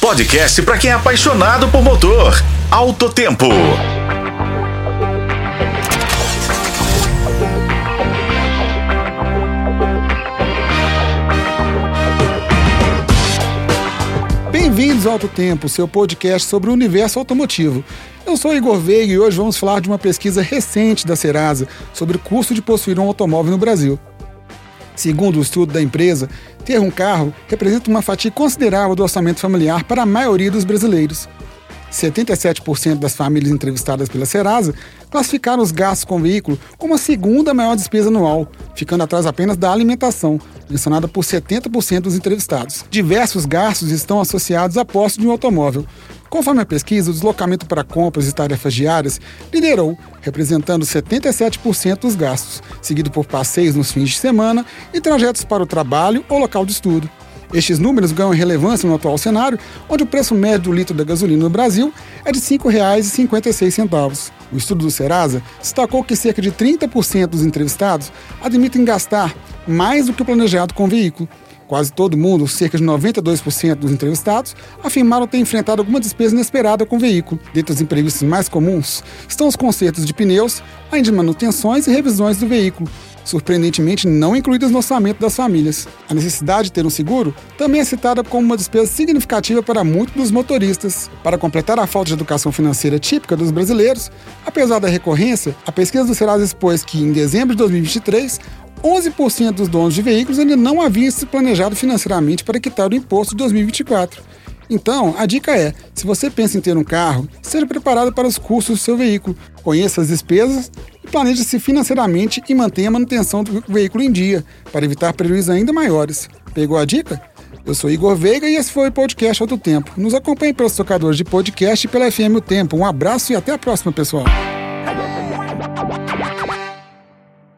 podcast para quem é apaixonado por motor. Alto Tempo. Bem-vindos ao Alto Tempo, seu podcast sobre o universo automotivo. Eu sou Igor Veiga e hoje vamos falar de uma pesquisa recente da Serasa sobre o custo de possuir um automóvel no Brasil. Segundo o estudo da empresa, ter um carro representa uma fatia considerável do orçamento familiar para a maioria dos brasileiros. 77% das famílias entrevistadas pela Serasa classificaram os gastos com o veículo como a segunda maior despesa anual, ficando atrás apenas da alimentação, mencionada por 70% dos entrevistados. Diversos gastos estão associados à posse de um automóvel. Conforme a pesquisa, o deslocamento para compras e tarefas diárias liderou, representando 77% dos gastos, seguido por passeios nos fins de semana e trajetos para o trabalho ou local de estudo. Estes números ganham relevância no atual cenário, onde o preço médio do litro da gasolina no Brasil é de R$ 5,56. O estudo do Serasa destacou que cerca de 30% dos entrevistados admitem gastar mais do que o planejado com o veículo. Quase todo mundo, cerca de 92% dos entrevistados, afirmaram ter enfrentado alguma despesa inesperada com o veículo. Dentre os imprevistos mais comuns estão os consertos de pneus, além de manutenções e revisões do veículo, surpreendentemente não incluídas no orçamento das famílias. A necessidade de ter um seguro também é citada como uma despesa significativa para muitos dos motoristas. Para completar a falta de educação financeira típica dos brasileiros, apesar da recorrência, a pesquisa do Serasa expôs que, em dezembro de 2023, 11% dos donos de veículos ainda não haviam se planejado financeiramente para quitar o imposto de 2024. Então, a dica é: se você pensa em ter um carro, esteja preparado para os custos do seu veículo, conheça as despesas e planeje-se financeiramente e mantenha a manutenção do veículo em dia, para evitar prejuízos ainda maiores. Pegou a dica? Eu sou Igor Veiga e esse foi o podcast Outro Tempo. Nos acompanhe pelos tocadores de podcast e pela FM O Tempo. Um abraço e até a próxima, pessoal.